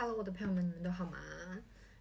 Hello，我的朋友们，你们都好吗？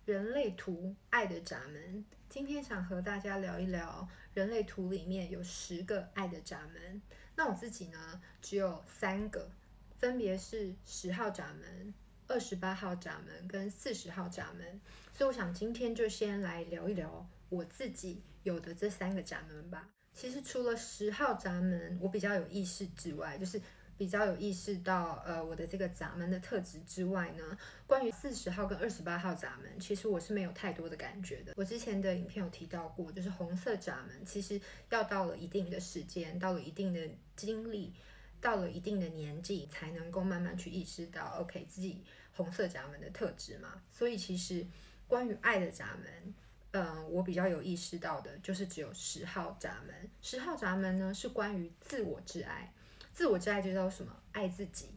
人类图爱的闸门，今天想和大家聊一聊人类图里面有十个爱的闸门。那我自己呢，只有三个，分别是十号闸门、二十八号闸门跟四十号闸门。所以我想今天就先来聊一聊我自己有的这三个闸门吧。其实除了十号闸门我比较有意识之外，就是。比较有意识到，呃，我的这个闸门的特质之外呢，关于四十号跟二十八号闸门，其实我是没有太多的感觉的。我之前的影片有提到过，就是红色闸门，其实要到了一定的时间，到了一定的经历，到了一定的年纪，才能够慢慢去意识到，OK，自己红色闸门的特质嘛。所以其实关于爱的闸门，嗯、我比较有意识到的，就是只有十号闸门。十号闸门呢，是关于自我之爱。自我之爱就叫什么？爱自己。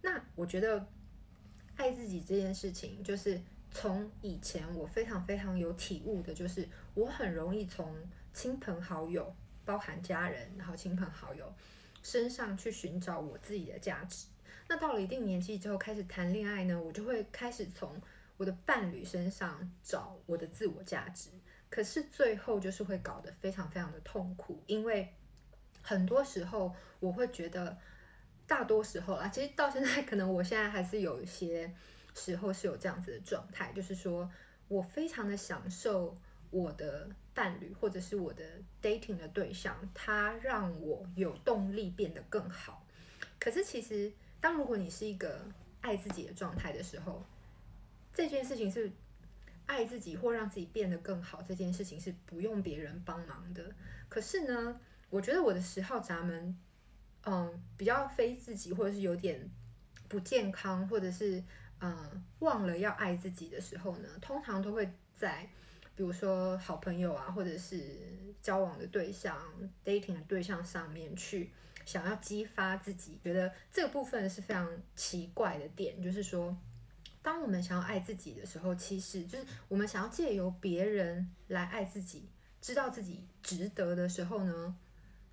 那我觉得爱自己这件事情，就是从以前我非常非常有体悟的，就是我很容易从亲朋好友，包含家人，然后亲朋好友身上去寻找我自己的价值。那到了一定年纪之后，开始谈恋爱呢，我就会开始从我的伴侣身上找我的自我价值。可是最后就是会搞得非常非常的痛苦，因为。很多时候我会觉得，大多时候啊，其实到现在可能我现在还是有一些时候是有这样子的状态，就是说我非常的享受我的伴侣或者是我的 dating 的对象，他让我有动力变得更好。可是其实，当如果你是一个爱自己的状态的时候，这件事情是爱自己或让自己变得更好，这件事情是不用别人帮忙的。可是呢，我觉得我的十号闸门，嗯，比较非自己，或者是有点不健康，或者是嗯忘了要爱自己的时候呢，通常都会在比如说好朋友啊，或者是交往的对象、dating 的对象上面去想要激发自己。觉得这个部分是非常奇怪的点，就是说，当我们想要爱自己的时候，其实就是我们想要借由别人来爱自己，知道自己值得的时候呢。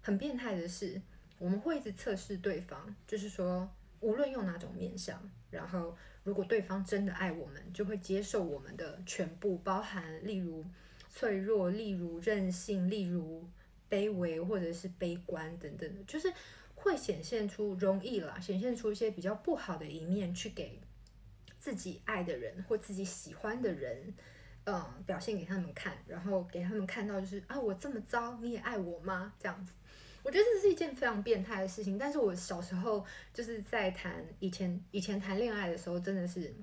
很变态的是，我们会一直测试对方，就是说，无论用哪种面相，然后如果对方真的爱我们，就会接受我们的全部，包含例如脆弱，例如任性，例如卑微或者是悲观等等的，就是会显现出容易啦，显现出一些比较不好的一面，去给自己爱的人或自己喜欢的人。嗯，表现给他们看，然后给他们看到，就是啊，我这么糟，你也爱我吗？这样子，我觉得这是一件非常变态的事情。但是我小时候就是在谈以前以前谈恋爱的时候，真的是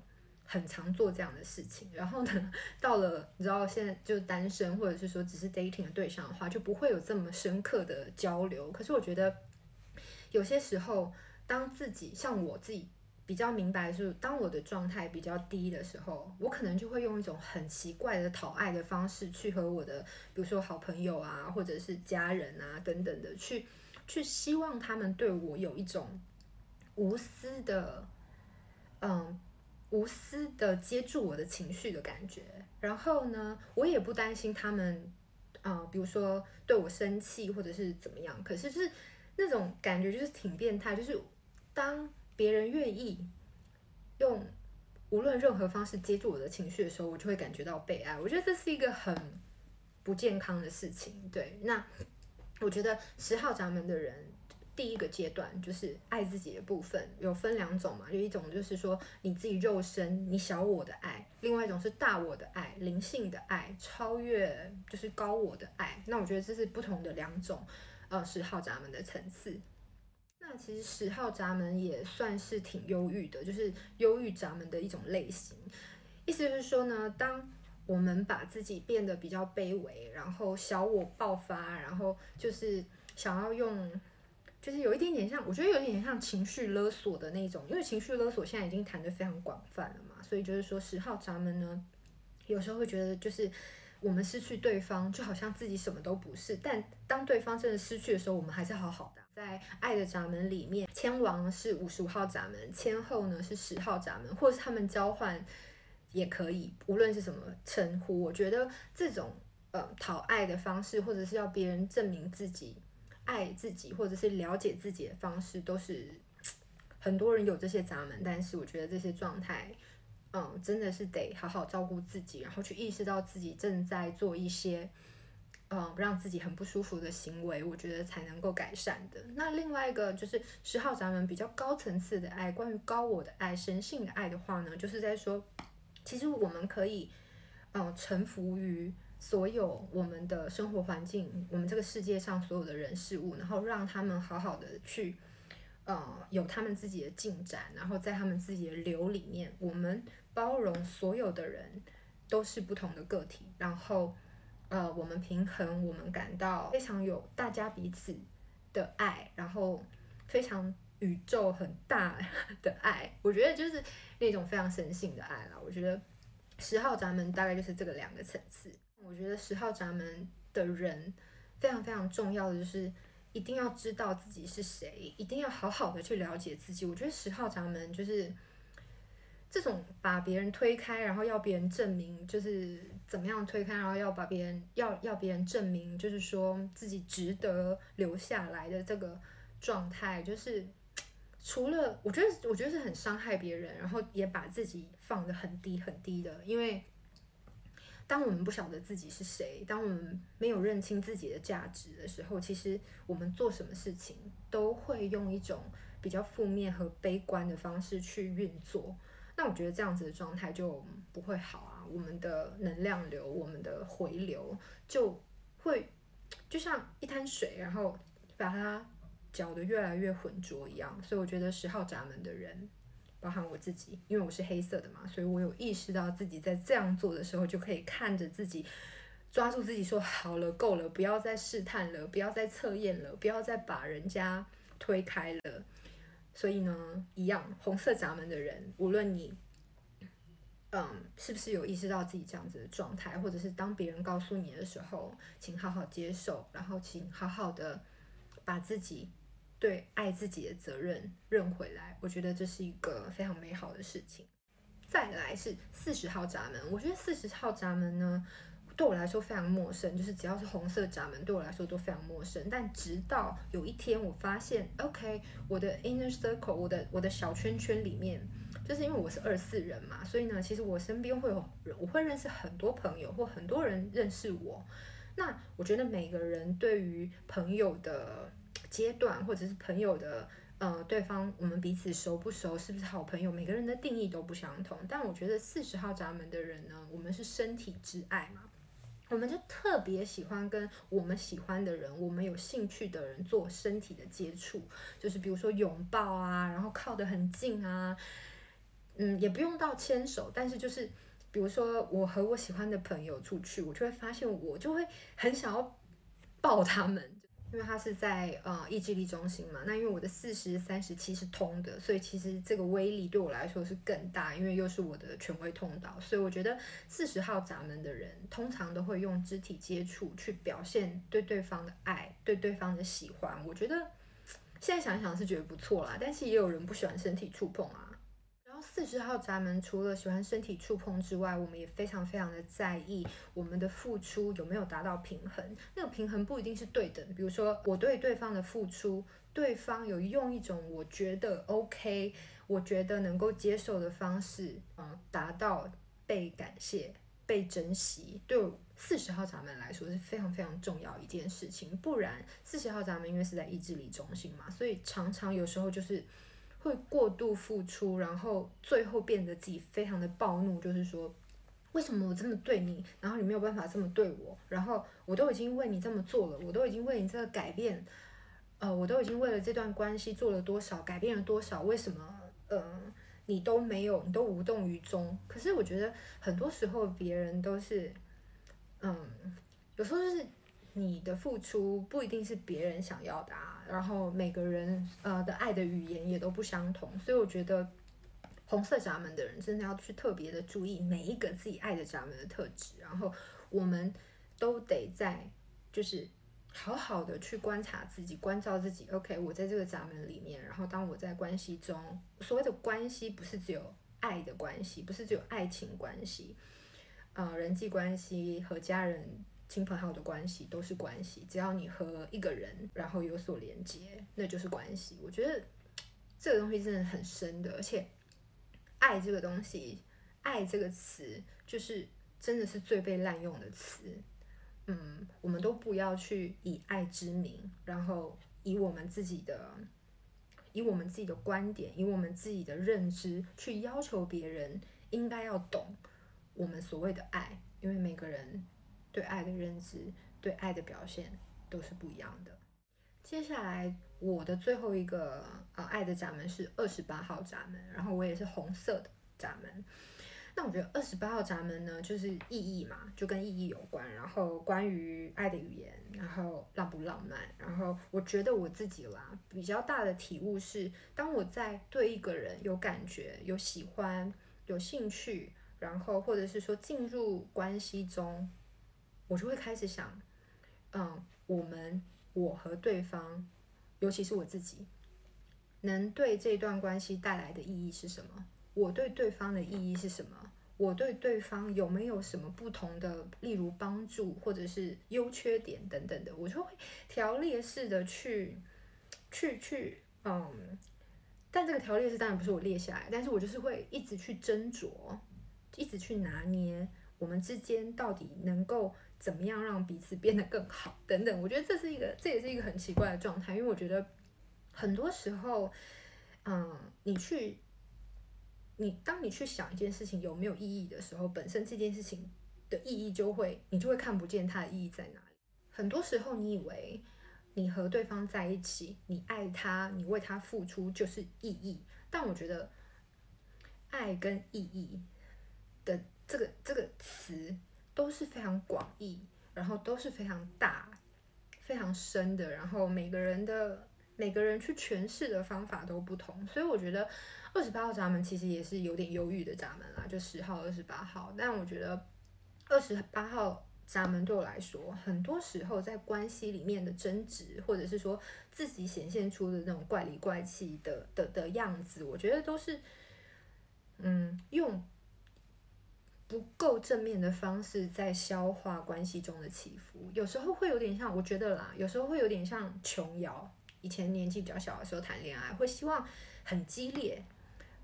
很常做这样的事情。然后呢，到了你知道现在就单身，或者是说只是 dating 的对象的话，就不会有这么深刻的交流。可是我觉得有些时候，当自己像我自己。比较明白的是，当我的状态比较低的时候，我可能就会用一种很奇怪的讨爱的方式去和我的，比如说好朋友啊，或者是家人啊等等的，去去希望他们对我有一种无私的，嗯，无私的接住我的情绪的感觉。然后呢，我也不担心他们，啊，比如说对我生气或者是怎么样。可是就是那种感觉就是挺变态，就是当。别人愿意用无论任何方式接住我的情绪的时候，我就会感觉到被爱。我觉得这是一个很不健康的事情。对，那我觉得十号闸门的人，第一个阶段就是爱自己的部分，有分两种嘛，有一种就是说你自己肉身、你小我的爱，另外一种是大我的爱、灵性的爱、超越就是高我的爱。那我觉得这是不同的两种，呃，十号闸门的层次。那其实十号闸门也算是挺忧郁的，就是忧郁闸门的一种类型。意思就是说呢，当我们把自己变得比较卑微，然后小我爆发，然后就是想要用，就是有一点点像，我觉得有一点点像情绪勒索的那种。因为情绪勒索现在已经谈得非常广泛了嘛，所以就是说十号闸门呢，有时候会觉得就是。我们失去对方，就好像自己什么都不是。但当对方真的失去的时候，我们还是好好的。在爱的闸门里面，千王是五十五号闸门，千后呢是十号闸门，或是他们交换也可以，无论是什么称呼。我觉得这种呃讨爱的方式，或者是要别人证明自己爱自己，或者是了解自己的方式，都是 很多人有这些闸门。但是我觉得这些状态。嗯，真的是得好好照顾自己，然后去意识到自己正在做一些，嗯，让自己很不舒服的行为，我觉得才能够改善的。那另外一个就是十号闸门比较高层次的爱，关于高我的爱、神性的爱的话呢，就是在说，其实我们可以，嗯，臣服于所有我们的生活环境，我们这个世界上所有的人事物，然后让他们好好的去。呃，有他们自己的进展，然后在他们自己的流里面，我们包容所有的人都是不同的个体，然后呃，我们平衡，我们感到非常有大家彼此的爱，然后非常宇宙很大的爱，我觉得就是那种非常神性的爱了。我觉得十号闸门大概就是这个两个层次。我觉得十号闸门的人非常非常重要的就是。一定要知道自己是谁，一定要好好的去了解自己。我觉得十号闸门就是这种把别人推开，然后要别人证明，就是怎么样推开，然后要把别人要要别人证明，就是说自己值得留下来的这个状态，就是 除了我觉得我觉得是很伤害别人，然后也把自己放得很低很低的，因为。当我们不晓得自己是谁，当我们没有认清自己的价值的时候，其实我们做什么事情都会用一种比较负面和悲观的方式去运作。那我觉得这样子的状态就不会好啊，我们的能量流、我们的回流就会就像一滩水，然后把它搅得越来越浑浊一样。所以我觉得十号闸门的人。包含我自己，因为我是黑色的嘛，所以我有意识到自己在这样做的时候，就可以看着自己，抓住自己说好了，够了，不要再试探了，不要再测验了，不要再把人家推开了。所以呢，一样，红色闸门的人，无论你，嗯，是不是有意识到自己这样子的状态，或者是当别人告诉你的时候，请好好接受，然后请好好的把自己。对爱自己的责任认回来，我觉得这是一个非常美好的事情。再来是四十号闸门，我觉得四十号闸门呢，对我来说非常陌生，就是只要是红色闸门，对我来说都非常陌生。但直到有一天，我发现，OK，我的 inner circle，我的我的小圈圈里面，就是因为我是二四人嘛，所以呢，其实我身边会有人，我会认识很多朋友，或很多人认识我。那我觉得每个人对于朋友的。阶段或者是朋友的，呃，对方我们彼此熟不熟，是不是好朋友？每个人的定义都不相同。但我觉得四十号闸门的人呢，我们是身体之爱嘛，我们就特别喜欢跟我们喜欢的人，我们有兴趣的人做身体的接触，就是比如说拥抱啊，然后靠得很近啊，嗯，也不用到牵手，但是就是比如说我和我喜欢的朋友出去，我就会发现我就会很想要抱他们。因为它是在呃意志力中心嘛，那因为我的四十三十七是通的，所以其实这个威力对我来说是更大，因为又是我的权威通道，所以我觉得四十号闸门的人通常都会用肢体接触去表现对对方的爱，对对方的喜欢。我觉得现在想想是觉得不错啦，但是也有人不喜欢身体触碰啊。四十号闸门除了喜欢身体触碰之外，我们也非常非常的在意我们的付出有没有达到平衡。那个平衡不一定是对等，比如说我对对方的付出，对方有用一种我觉得 OK，我觉得能够接受的方式，嗯，达到被感谢、被珍惜。对四十号闸门来说是非常非常重要一件事情。不然四十号闸门因为是在意志力中心嘛，所以常常有时候就是。会过度付出，然后最后变得自己非常的暴怒，就是说，为什么我这么对你，然后你没有办法这么对我？然后我都已经为你这么做了，我都已经为你这个改变，呃，我都已经为了这段关系做了多少，改变了多少？为什么，呃，你都没有，你都无动于衷？可是我觉得很多时候别人都是，嗯，有时候就是。你的付出不一定是别人想要的啊，然后每个人呃的爱的语言也都不相同，所以我觉得红色闸门的人真的要去特别的注意每一个自己爱的闸门的特质，然后我们都得在就是好好的去观察自己，关照自己。OK，我在这个闸门里面，然后当我在关系中，所谓的关系不是只有爱的关系，不是只有爱情关系，呃，人际关系和家人。亲朋好友的关系都是关系，只要你和一个人然后有所连接，那就是关系。我觉得这个东西真的很深的，而且爱这个东西，爱这个词就是真的是最被滥用的词。嗯，我们都不要去以爱之名，然后以我们自己的、以我们自己的观点、以我们自己的认知去要求别人应该要懂我们所谓的爱，因为每个人对爱的认知、对爱的表现都是不一样的。接下来我的最后一个呃爱的闸门是二十八号闸门，然后我也是红色的闸门。那我觉得二十八号闸门呢，就是意义嘛，就跟意义有关。然后关于爱的语言，然后浪不浪漫，然后我觉得我自己啦，比较大的体悟是，当我在对一个人有感觉、有喜欢、有兴趣，然后或者是说进入关系中，我就会开始想，嗯，我们我和对方，尤其是我自己，能对这段关系带来的意义是什么？我对对方的意义是什么？我对对方有没有什么不同的，例如帮助或者是优缺点等等的，我就会条列式的去去去，嗯，但这个条列式当然不是我列下来，但是我就是会一直去斟酌，一直去拿捏我们之间到底能够怎么样让彼此变得更好等等。我觉得这是一个，这也是一个很奇怪的状态，因为我觉得很多时候，嗯，你去。你当你去想一件事情有没有意义的时候，本身这件事情的意义就会，你就会看不见它的意义在哪里。很多时候，你以为你和对方在一起，你爱他，你为他付出就是意义。但我觉得，爱跟意义的这个这个词都是非常广义，然后都是非常大、非常深的，然后每个人的每个人去诠释的方法都不同，所以我觉得。二十八号闸门其实也是有点忧郁的闸门啦，就十号、二十八号。但我觉得二十八号闸门对我来说，很多时候在关系里面的争执，或者是说自己显现出的那种怪里怪气的的的样子，我觉得都是嗯，用不够正面的方式在消化关系中的起伏。有时候会有点像，我觉得啦，有时候会有点像琼瑶以前年纪比较小的时候谈恋爱，会希望很激烈。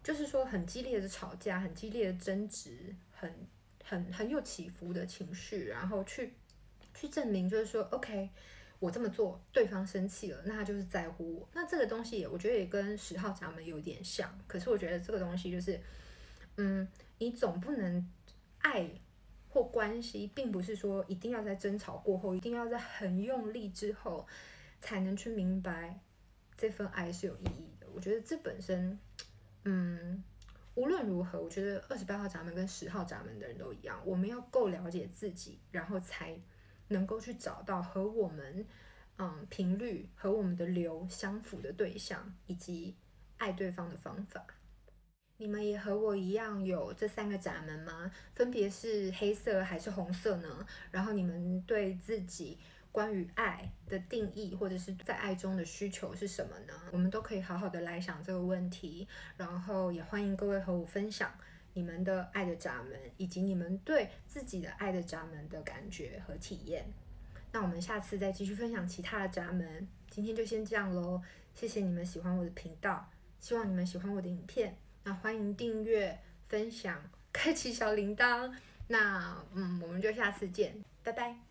就是说，很激烈的吵架，很激烈的争执，很很很有起伏的情绪，然后去去证明，就是说，OK，我这么做，对方生气了，那他就是在乎我。那这个东西也，我觉得也跟十号闸门有点像。可是我觉得这个东西就是，嗯，你总不能爱或关系，并不是说一定要在争吵过后，一定要在很用力之后，才能去明白这份爱是有意义的。我觉得这本身。嗯，无论如何，我觉得二十八号闸门跟十号闸门的人都一样，我们要够了解自己，然后才能够去找到和我们嗯频率和我们的流相符的对象，以及爱对方的方法。你们也和我一样有这三个闸门吗？分别是黑色还是红色呢？然后你们对自己。关于爱的定义，或者是在爱中的需求是什么呢？我们都可以好好的来想这个问题，然后也欢迎各位和我分享你们的爱的闸门，以及你们对自己的爱的闸门的感觉和体验。那我们下次再继续分享其他的闸门，今天就先这样喽。谢谢你们喜欢我的频道，希望你们喜欢我的影片。那欢迎订阅、分享、开启小铃铛。那嗯，我们就下次见，拜拜。